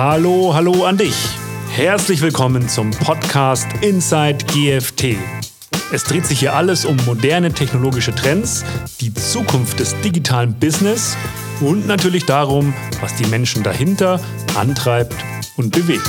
Hallo, hallo an dich. Herzlich willkommen zum Podcast Inside GFT. Es dreht sich hier alles um moderne technologische Trends, die Zukunft des digitalen Business und natürlich darum, was die Menschen dahinter antreibt und bewegt.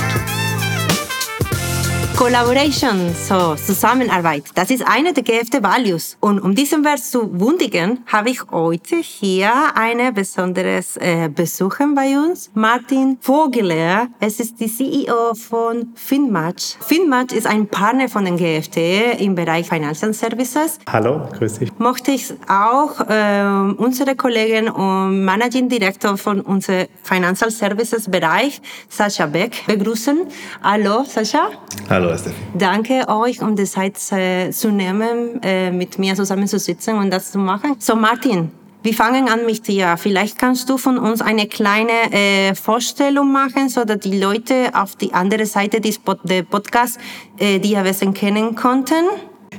Collaboration, so Zusammenarbeit, das ist eine der GFT Values. Und um diesen Wert zu wundigen, habe ich heute hier eine besonderes äh, Besucher bei uns, Martin Vogeler. Es ist die CEO von Finmatch. Finmatch ist ein Partner von den GFT im Bereich Financial Services. Hallo, grüß dich. Möchte ich auch äh, unsere Kollegin und Managing Director von unserem Financial Services Bereich, Sascha Beck, begrüßen. Hallo, Sascha. Hallo. Hallo, Steffi. Danke euch, um die Zeit äh, zu nehmen, äh, mit mir zusammen zu sitzen und das zu machen. So, Martin, wir fangen an mit dir. Vielleicht kannst du von uns eine kleine äh, Vorstellung machen, so dass die Leute auf die andere Seite des Pod Podcasts äh, die am kennen konnten.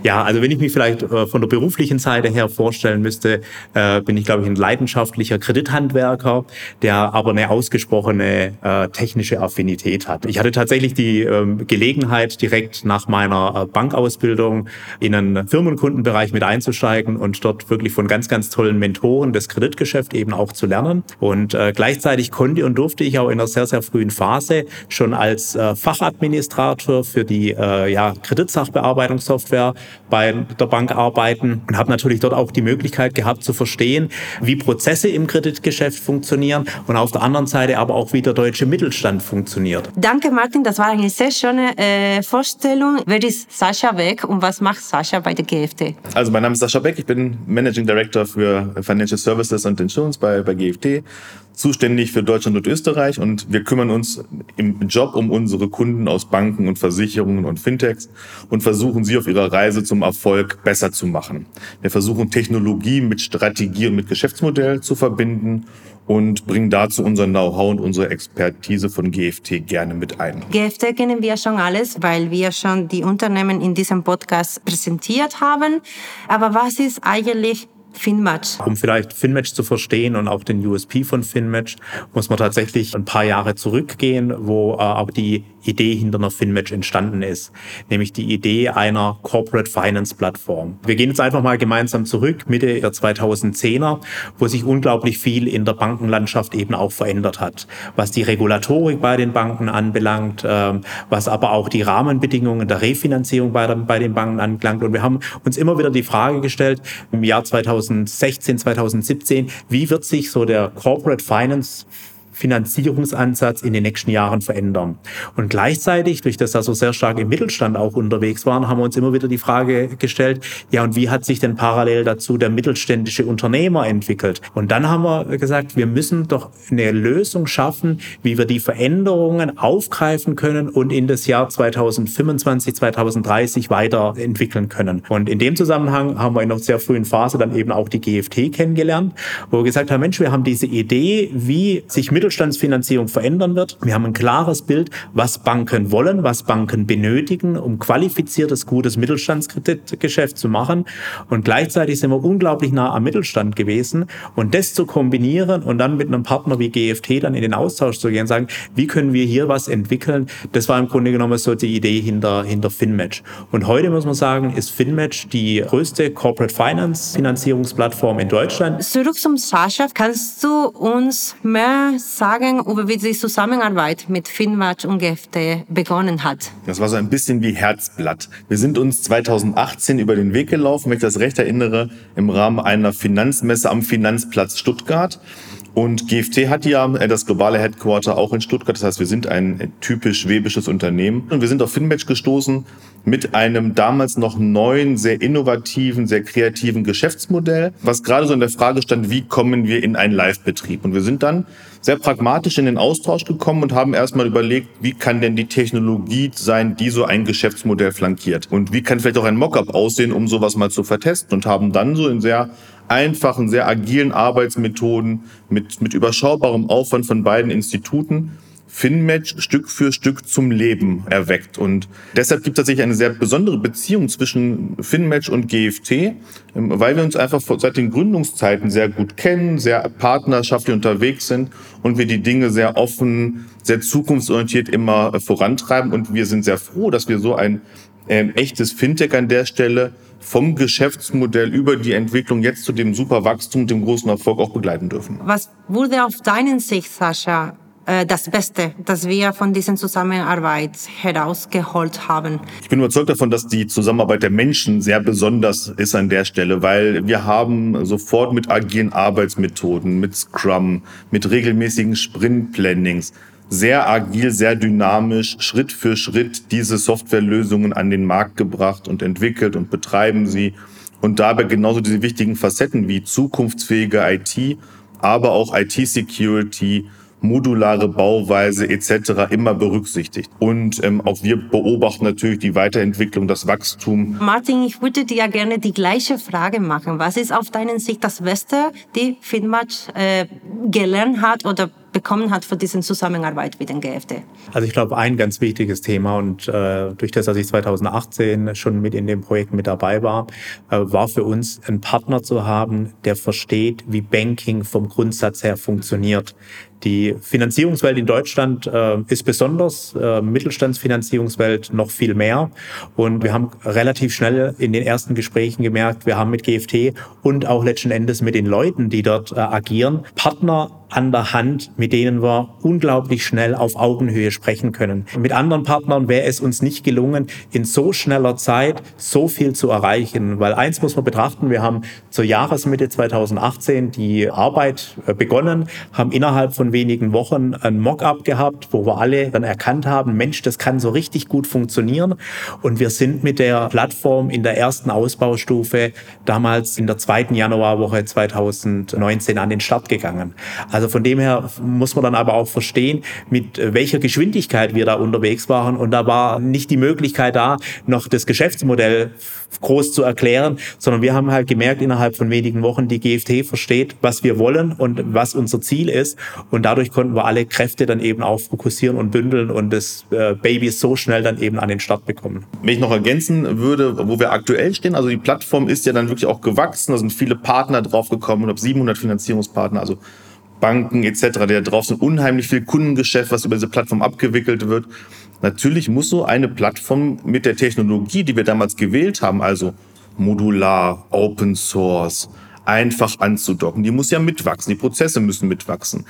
Ja, also wenn ich mich vielleicht äh, von der beruflichen Seite her vorstellen müsste, äh, bin ich, glaube ich, ein leidenschaftlicher Kredithandwerker, der aber eine ausgesprochene äh, technische Affinität hat. Ich hatte tatsächlich die ähm, Gelegenheit, direkt nach meiner Bankausbildung in einen Firmenkundenbereich mit einzusteigen und dort wirklich von ganz, ganz tollen Mentoren das Kreditgeschäft eben auch zu lernen. Und gleichzeitig konnte und durfte ich auch in einer sehr, sehr frühen Phase schon als Fachadministrator für die ja, Kreditsachbearbeitungssoftware bei der Bank arbeiten und habe natürlich dort auch die Möglichkeit gehabt zu verstehen, wie Prozesse im Kreditgeschäft funktionieren und auf der anderen Seite aber auch, wie der deutsche Mittelstand funktioniert. Danke, Martin. Das war eine sehr schöne äh, Vorstellung. Wer ist Sascha Beck und was macht Sascha bei der GFT? Also mein Name ist Sascha Beck. Ich bin Managing Director für Financial Services und Insurance bei, bei GFT zuständig für Deutschland und Österreich und wir kümmern uns im Job um unsere Kunden aus Banken und Versicherungen und Fintechs und versuchen sie auf ihrer Reise zum Erfolg besser zu machen. Wir versuchen Technologie mit Strategie und mit Geschäftsmodell zu verbinden und bringen dazu unser Know-how und unsere Expertise von GFT gerne mit ein. GFT kennen wir schon alles, weil wir schon die Unternehmen in diesem Podcast präsentiert haben. Aber was ist eigentlich Finmatch. Um vielleicht Finmatch zu verstehen und auch den USP von Finmatch, muss man tatsächlich ein paar Jahre zurückgehen, wo äh, aber die Idee hinter einer Finmatch entstanden ist, nämlich die Idee einer Corporate Finance Plattform. Wir gehen jetzt einfach mal gemeinsam zurück, Mitte der 2010er, wo sich unglaublich viel in der Bankenlandschaft eben auch verändert hat, was die Regulatorik bei den Banken anbelangt, äh, was aber auch die Rahmenbedingungen der Refinanzierung bei, der, bei den Banken anbelangt. Und wir haben uns immer wieder die Frage gestellt, im Jahr 2000 2016, 2017, wie wird sich so der Corporate Finance Finanzierungsansatz in den nächsten Jahren verändern. Und gleichzeitig, durch das wir so sehr stark im Mittelstand auch unterwegs waren, haben wir uns immer wieder die Frage gestellt, ja, und wie hat sich denn parallel dazu der mittelständische Unternehmer entwickelt? Und dann haben wir gesagt, wir müssen doch eine Lösung schaffen, wie wir die Veränderungen aufgreifen können und in das Jahr 2025, 2030 weiterentwickeln können. Und in dem Zusammenhang haben wir in einer sehr frühen Phase dann eben auch die GFT kennengelernt, wo wir gesagt haben, Mensch, wir haben diese Idee, wie sich Mittel Mittelstandsfinanzierung verändern wird. Wir haben ein klares Bild, was Banken wollen, was Banken benötigen, um qualifiziertes, gutes Mittelstandskreditgeschäft zu machen. Und gleichzeitig sind wir unglaublich nah am Mittelstand gewesen. Und das zu kombinieren und dann mit einem Partner wie GFT dann in den Austausch zu gehen, sagen, wie können wir hier was entwickeln? Das war im Grunde genommen so die Idee hinter, hinter FinMatch. Und heute muss man sagen, ist FinMatch die größte Corporate Finance Finanzierungsplattform in Deutschland. Zurück zum Sascha. Kannst du uns mehr sagen, über wie die Zusammenarbeit mit Finwatch und GFT begonnen hat? Das war so ein bisschen wie Herzblatt. Wir sind uns 2018 über den Weg gelaufen, wenn ich das recht erinnere, im Rahmen einer Finanzmesse am Finanzplatz Stuttgart. Und GFT hat ja äh, das globale Headquarter auch in Stuttgart. Das heißt, wir sind ein typisch schwäbisches Unternehmen. Und wir sind auf Finmatch gestoßen mit einem damals noch neuen, sehr innovativen, sehr kreativen Geschäftsmodell, was gerade so in der Frage stand, wie kommen wir in einen Live-Betrieb? Und wir sind dann sehr pragmatisch in den Austausch gekommen und haben erstmal überlegt, wie kann denn die Technologie sein, die so ein Geschäftsmodell flankiert? Und wie kann vielleicht auch ein Mockup aussehen, um sowas mal zu vertesten? Und haben dann so in sehr einfachen, sehr agilen Arbeitsmethoden mit, mit überschaubarem Aufwand von beiden Instituten FinMatch Stück für Stück zum Leben erweckt. Und deshalb gibt es tatsächlich eine sehr besondere Beziehung zwischen FinMatch und GFT, ähm, weil wir uns einfach seit den Gründungszeiten sehr gut kennen, sehr partnerschaftlich unterwegs sind und wir die Dinge sehr offen, sehr zukunftsorientiert immer äh, vorantreiben. Und wir sind sehr froh, dass wir so ein ähm, echtes Fintech an der Stelle vom Geschäftsmodell über die Entwicklung jetzt zu dem super Wachstum, dem großen Erfolg auch begleiten dürfen. Was wurde auf deinen Sicht, Sascha, äh, das Beste, das wir von dieser Zusammenarbeit herausgeholt haben. Ich bin überzeugt davon, dass die Zusammenarbeit der Menschen sehr besonders ist an der Stelle, weil wir haben sofort mit agilen Arbeitsmethoden, mit Scrum, mit regelmäßigen Sprint-Plannings, sehr agil, sehr dynamisch, Schritt für Schritt diese Softwarelösungen an den Markt gebracht und entwickelt und betreiben sie. Und dabei genauso diese wichtigen Facetten wie zukunftsfähige IT, aber auch IT-Security, modulare Bauweise etc. immer berücksichtigt. Und ähm, auch wir beobachten natürlich die Weiterentwicklung, das Wachstum. Martin, ich würde dir gerne die gleiche Frage machen. Was ist auf deinen Sicht das Beste, die Finmatch äh, gelernt hat oder bekommen hat für diese Zusammenarbeit mit den GFD? Also ich glaube, ein ganz wichtiges Thema und äh, durch das, dass ich 2018 schon mit in dem Projekt mit dabei war, äh, war für uns einen Partner zu haben, der versteht, wie Banking vom Grundsatz her funktioniert. Die Finanzierungswelt in Deutschland äh, ist besonders, äh, Mittelstandsfinanzierungswelt noch viel mehr. Und wir haben relativ schnell in den ersten Gesprächen gemerkt, wir haben mit GFT und auch letzten Endes mit den Leuten, die dort äh, agieren, Partner an der Hand, mit denen wir unglaublich schnell auf Augenhöhe sprechen können. Mit anderen Partnern wäre es uns nicht gelungen, in so schneller Zeit so viel zu erreichen. Weil eins muss man betrachten, wir haben zur Jahresmitte 2018 die Arbeit äh, begonnen, haben innerhalb von wenigen Wochen ein Mockup gehabt, wo wir alle dann erkannt haben, Mensch, das kann so richtig gut funktionieren. Und wir sind mit der Plattform in der ersten Ausbaustufe damals in der zweiten Januarwoche 2019 an den Start gegangen. Also von dem her muss man dann aber auch verstehen, mit welcher Geschwindigkeit wir da unterwegs waren. Und da war nicht die Möglichkeit da, noch das Geschäftsmodell groß zu erklären, sondern wir haben halt gemerkt innerhalb von wenigen Wochen, die GFT versteht, was wir wollen und was unser Ziel ist. Und dadurch konnten wir alle Kräfte dann eben auch fokussieren und bündeln und das äh, Baby so schnell dann eben an den Start bekommen. Wenn ich noch ergänzen würde, wo wir aktuell stehen, also die Plattform ist ja dann wirklich auch gewachsen, da sind viele Partner draufgekommen, ich glaube 700 Finanzierungspartner, also Banken etc., die da drauf sind, unheimlich viel Kundengeschäft, was über diese Plattform abgewickelt wird. Natürlich muss so eine Plattform mit der Technologie, die wir damals gewählt haben, also modular, Open Source, einfach anzudocken, die muss ja mitwachsen, die Prozesse müssen mitwachsen.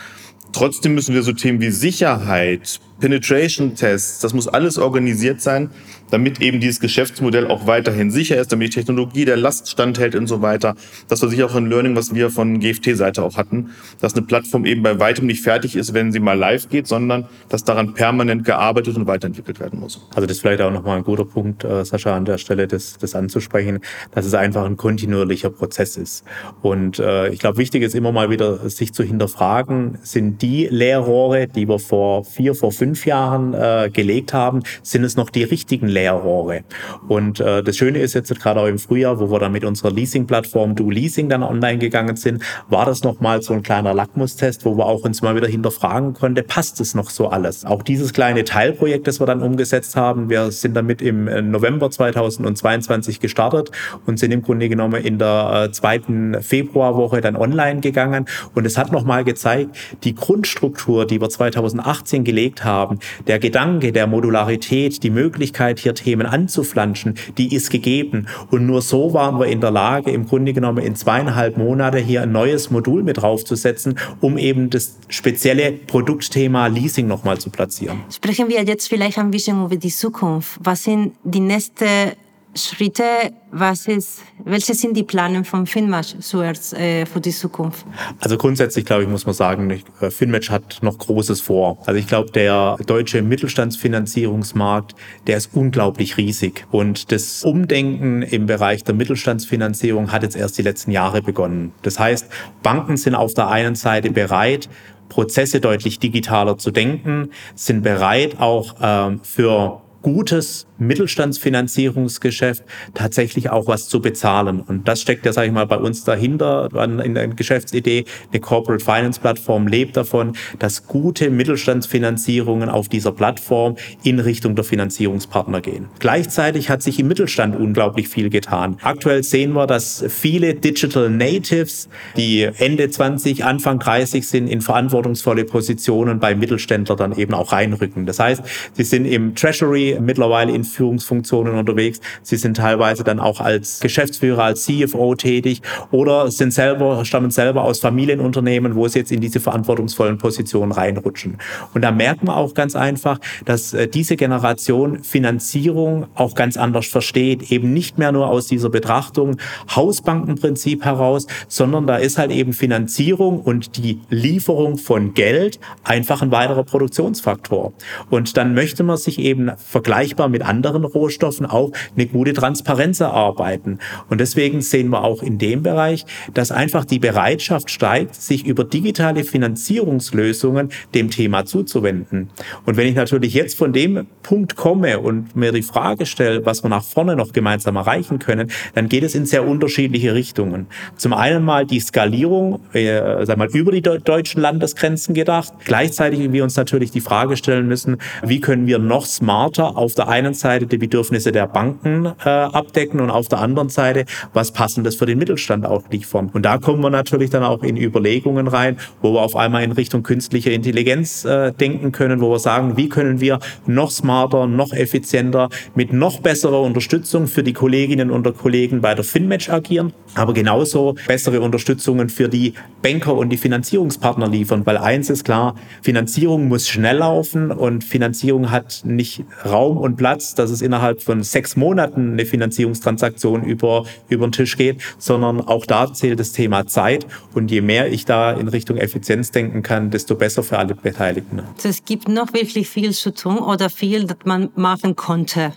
Trotzdem müssen wir so Themen wie Sicherheit, Penetration-Tests, das muss alles organisiert sein, damit eben dieses Geschäftsmodell auch weiterhin sicher ist, damit die Technologie der Last standhält und so weiter. Das war sicher auch ein Learning, was wir von GFT-Seite auch hatten, dass eine Plattform eben bei weitem nicht fertig ist, wenn sie mal live geht, sondern dass daran permanent gearbeitet und weiterentwickelt werden muss. Also das ist vielleicht auch nochmal ein guter Punkt, äh, Sascha, an der Stelle das, das anzusprechen, dass es einfach ein kontinuierlicher Prozess ist. Und äh, ich glaube, wichtig ist immer mal wieder, sich zu hinterfragen, sind die Leerrohre, die wir vor vier, vor fünf Jahren äh, gelegt haben, sind es noch die richtigen Leerrohre? Und äh, das Schöne ist jetzt gerade auch im Frühjahr, wo wir dann mit unserer Leasing-Plattform Do Leasing dann online gegangen sind, war das nochmal so ein kleiner Lackmustest, wo wir auch uns mal wieder hinterfragen konnten, passt es noch so alles? Auch dieses kleine Teilprojekt, das wir dann umgesetzt haben, wir sind damit im äh, November 2022 gestartet und sind im Grunde genommen in der äh, zweiten Februarwoche dann online gegangen. Und es hat nochmal gezeigt, die Grundstruktur, die wir 2018 gelegt haben, der Gedanke der Modularität, die Möglichkeit hier hier Themen anzuflanschen, die ist gegeben. Und nur so waren wir in der Lage, im Grunde genommen in zweieinhalb Monate hier ein neues Modul mit draufzusetzen, um eben das spezielle Produktthema Leasing nochmal zu platzieren. Sprechen wir jetzt vielleicht ein bisschen über die Zukunft. Was sind die nächsten Schritte, was ist, welche sind die Pläne von Finmatch zuerst äh, für die Zukunft? Also grundsätzlich, glaube ich, muss man sagen, äh, Finmatch hat noch Großes vor. Also ich glaube, der deutsche Mittelstandsfinanzierungsmarkt, der ist unglaublich riesig. Und das Umdenken im Bereich der Mittelstandsfinanzierung hat jetzt erst die letzten Jahre begonnen. Das heißt, Banken sind auf der einen Seite bereit, Prozesse deutlich digitaler zu denken, sind bereit auch ähm, für gutes Mittelstandsfinanzierungsgeschäft tatsächlich auch was zu bezahlen. Und das steckt ja, sage ich mal, bei uns dahinter in der Geschäftsidee. Eine Corporate Finance Plattform lebt davon, dass gute Mittelstandsfinanzierungen auf dieser Plattform in Richtung der Finanzierungspartner gehen. Gleichzeitig hat sich im Mittelstand unglaublich viel getan. Aktuell sehen wir, dass viele Digital Natives, die Ende 20, Anfang 30 sind, in verantwortungsvolle Positionen bei Mittelständler dann eben auch reinrücken. Das heißt, sie sind im Treasury mittlerweile in Führungsfunktionen unterwegs. Sie sind teilweise dann auch als Geschäftsführer, als CFO tätig oder sind selber, stammen selber aus Familienunternehmen, wo sie jetzt in diese verantwortungsvollen Positionen reinrutschen. Und da merkt man auch ganz einfach, dass äh, diese Generation Finanzierung auch ganz anders versteht, eben nicht mehr nur aus dieser Betrachtung Hausbankenprinzip heraus, sondern da ist halt eben Finanzierung und die Lieferung von Geld einfach ein weiterer Produktionsfaktor. Und dann möchte man sich eben vergleichbar mit anderen Rohstoffen auch eine gute Transparenz erarbeiten. Und deswegen sehen wir auch in dem Bereich, dass einfach die Bereitschaft steigt, sich über digitale Finanzierungslösungen dem Thema zuzuwenden. Und wenn ich natürlich jetzt von dem Punkt komme und mir die Frage stelle, was wir nach vorne noch gemeinsam erreichen können, dann geht es in sehr unterschiedliche Richtungen. Zum einen mal die Skalierung, äh, sag mal, über die deutschen Landesgrenzen gedacht. Gleichzeitig wir uns natürlich die Frage stellen müssen, wie können wir noch smarter auf der einen Seite die Bedürfnisse der Banken äh, abdecken und auf der anderen Seite was passendes für den Mittelstand auch liefern. Und da kommen wir natürlich dann auch in Überlegungen rein, wo wir auf einmal in Richtung künstliche Intelligenz äh, denken können, wo wir sagen, wie können wir noch smarter, noch effizienter, mit noch besserer Unterstützung für die Kolleginnen und Kollegen bei der FinMatch agieren, aber genauso bessere Unterstützungen für die Banker und die Finanzierungspartner liefern, weil eins ist klar, Finanzierung muss schnell laufen und Finanzierung hat nicht Raum und Platz, dass es innerhalb von sechs Monaten eine Finanzierungstransaktion über, über den Tisch geht, sondern auch da zählt das Thema Zeit und je mehr ich da in Richtung Effizienz denken kann, desto besser für alle Beteiligten. Es gibt noch wirklich viel zu tun oder viel, das man machen konnte.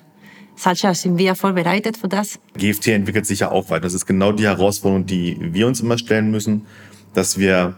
Sascha, sind wir vorbereitet für das? GFT entwickelt sich ja auch weiter. Das ist genau die Herausforderung, die wir uns immer stellen müssen, dass wir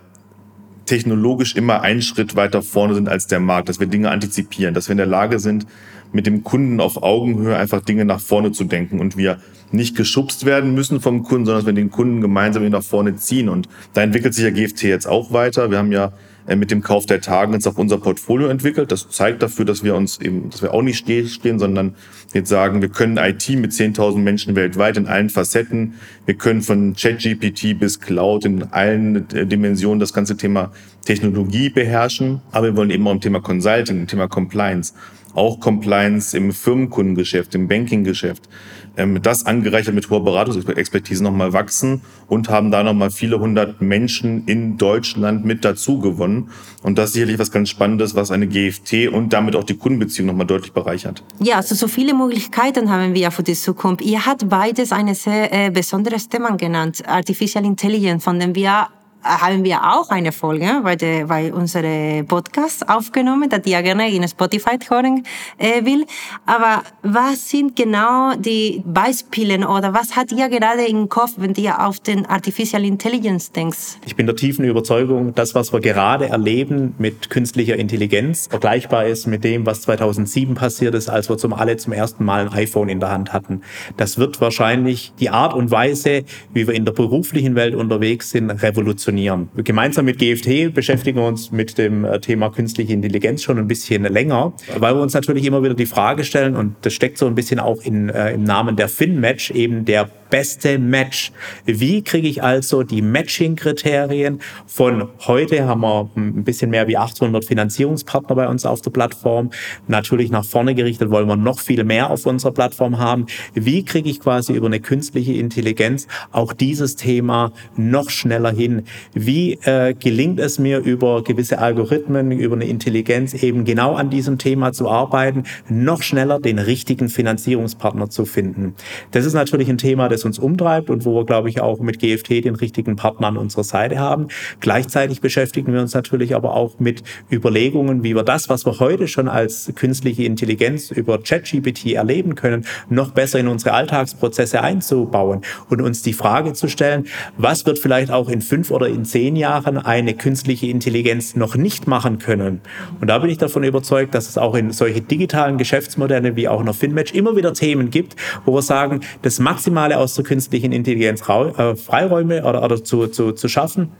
technologisch immer einen Schritt weiter vorne sind als der Markt, dass wir Dinge antizipieren, dass wir in der Lage sind, mit dem Kunden auf Augenhöhe einfach Dinge nach vorne zu denken und wir nicht geschubst werden müssen vom Kunden, sondern dass wir den Kunden gemeinsam nach vorne ziehen. Und da entwickelt sich ja GFT jetzt auch weiter. Wir haben ja mit dem Kauf der jetzt auch unser Portfolio entwickelt. Das zeigt dafür, dass wir uns eben, dass wir auch nicht stehen, sondern jetzt sagen, wir können IT mit 10.000 Menschen weltweit in allen Facetten. Wir können von ChatGPT bis Cloud in allen äh, Dimensionen das ganze Thema Technologie beherrschen. Aber wir wollen eben auch im Thema Consulting, im Thema Compliance, auch Compliance im Firmenkundengeschäft, im Bankinggeschäft, ähm, das angereichert mit hoher Beratungsexpertise nochmal wachsen und haben da nochmal viele hundert Menschen in Deutschland mit dazu gewonnen. Und das ist sicherlich was ganz Spannendes, was eine GFT und damit auch die Kundenbeziehung nochmal deutlich bereichert. Ja, also so viele Möglichkeiten haben wir für die Zukunft. Ihr habt beides ein sehr äh, besonderes Thema genannt, Artificial Intelligence, von dem wir haben wir auch eine Folge bei, der, bei unserem Podcast aufgenommen, die ihr gerne in Spotify hören äh, will. Aber was sind genau die Beispiele oder was hat ihr gerade im Kopf, wenn ihr auf den Artificial Intelligence denkt? Ich bin der tiefen Überzeugung, das, was wir gerade erleben mit künstlicher Intelligenz, vergleichbar ist mit dem, was 2007 passiert ist, als wir zum alle zum ersten Mal ein iPhone in der Hand hatten. Das wird wahrscheinlich die Art und Weise, wie wir in der beruflichen Welt unterwegs sind, revolutionieren funktionieren. Gemeinsam mit GFT beschäftigen wir uns mit dem äh, Thema künstliche Intelligenz schon ein bisschen länger, weil wir uns natürlich immer wieder die Frage stellen, und das steckt so ein bisschen auch in, äh, im Namen der FinMatch, eben der beste Match. Wie kriege ich also die Matching-Kriterien von heute haben wir ein bisschen mehr wie 800 Finanzierungspartner bei uns auf der Plattform. Natürlich nach vorne gerichtet wollen wir noch viel mehr auf unserer Plattform haben. Wie kriege ich quasi über eine künstliche Intelligenz auch dieses Thema noch schneller hin? Wie äh, gelingt es mir über gewisse Algorithmen, über eine Intelligenz eben genau an diesem Thema zu arbeiten, noch schneller den richtigen Finanzierungspartner zu finden? Das ist natürlich ein Thema, das uns umtreibt und wo wir, glaube ich, auch mit GFT den richtigen Partner an unserer Seite haben. Gleichzeitig beschäftigen wir uns natürlich aber auch mit Überlegungen, wie wir das, was wir heute schon als künstliche Intelligenz über ChatGPT erleben können, noch besser in unsere Alltagsprozesse einzubauen und uns die Frage zu stellen, was wird vielleicht auch in fünf oder in zehn Jahren eine künstliche Intelligenz noch nicht machen können. Und da bin ich davon überzeugt, dass es auch in solche digitalen Geschäftsmodelle wie auch in der FinMatch immer wieder Themen gibt, wo wir sagen, das Maximale aus der künstlichen Intelligenz äh, Freiräume oder, oder zu, zu, zu schaffen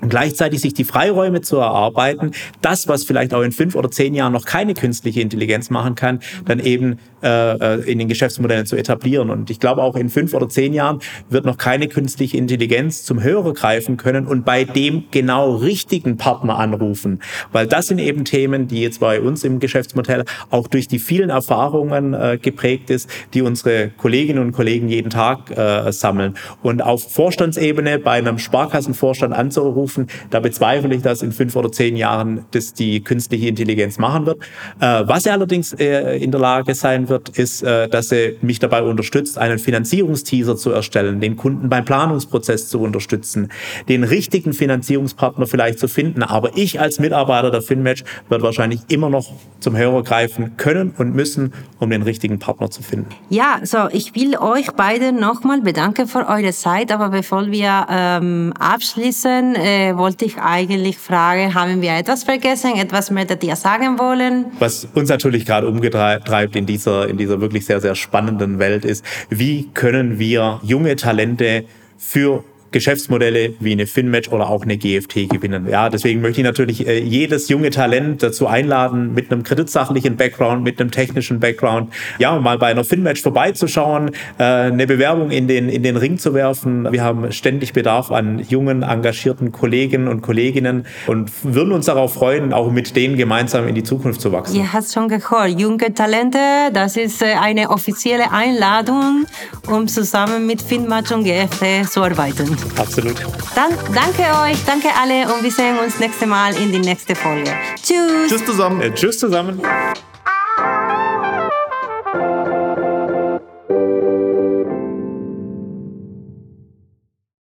und gleichzeitig sich die Freiräume zu erarbeiten, das, was vielleicht auch in fünf oder zehn Jahren noch keine künstliche Intelligenz machen kann, dann eben äh, äh, in den Geschäftsmodellen zu etablieren. Und ich glaube, auch in fünf oder zehn Jahren wird noch keine künstliche Intelligenz zum Hörer greifen können und bei dem genau richtigen Partner anrufen. Weil das sind eben Themen, die jetzt bei uns im Geschäftsmodell auch durch die vielen Erfahrungen äh, geprägt ist, die unsere Kolleginnen und Kollegen jeden Tag äh, sammeln. Und auf Vorstandsebene bei einem Sparkassenvorstand anzurufen, da bezweifle ich, dass in fünf oder zehn Jahren das die künstliche Intelligenz machen wird. Äh, was er allerdings äh, in der Lage sein wird, ist, äh, dass sie mich dabei unterstützt, einen Finanzierungsteaser zu erstellen, den Kunden beim Planungsprozess zu unterstützen, den richtigen Finanzierungspartner vielleicht zu finden. Aber ich als Mitarbeiter der FinMatch wird wahrscheinlich immer noch zum Hörer greifen können und müssen, um den richtigen Partner zu finden. Ja, so ich will euch beide nochmal bedanken für eure Zeit. Aber bevor wir ähm, abschließen, äh, wollte ich eigentlich fragen, haben wir etwas vergessen, etwas möchtet ihr sagen wollen? Was uns natürlich gerade umgetreibt in dieser in dieser wirklich sehr, sehr spannenden Welt ist, wie können wir junge Talente für Geschäftsmodelle wie eine FinMatch oder auch eine GFT gewinnen. Ja, deswegen möchte ich natürlich äh, jedes junge Talent dazu einladen, mit einem kreditsachlichen Background, mit einem technischen Background, ja, mal bei einer FinMatch vorbeizuschauen, äh, eine Bewerbung in den, in den Ring zu werfen. Wir haben ständig Bedarf an jungen, engagierten Kollegen und Kolleginnen und würden uns darauf freuen, auch mit denen gemeinsam in die Zukunft zu wachsen. Ihr habt schon gehört, junge Talente, das ist äh, eine offizielle Einladung, um zusammen mit FinMatch und GFT zu arbeiten. Absolut. Dann danke euch, danke alle und wir sehen uns nächste Mal in die nächste Folge. Tschüss. Tschüss zusammen. Äh, tschüss zusammen.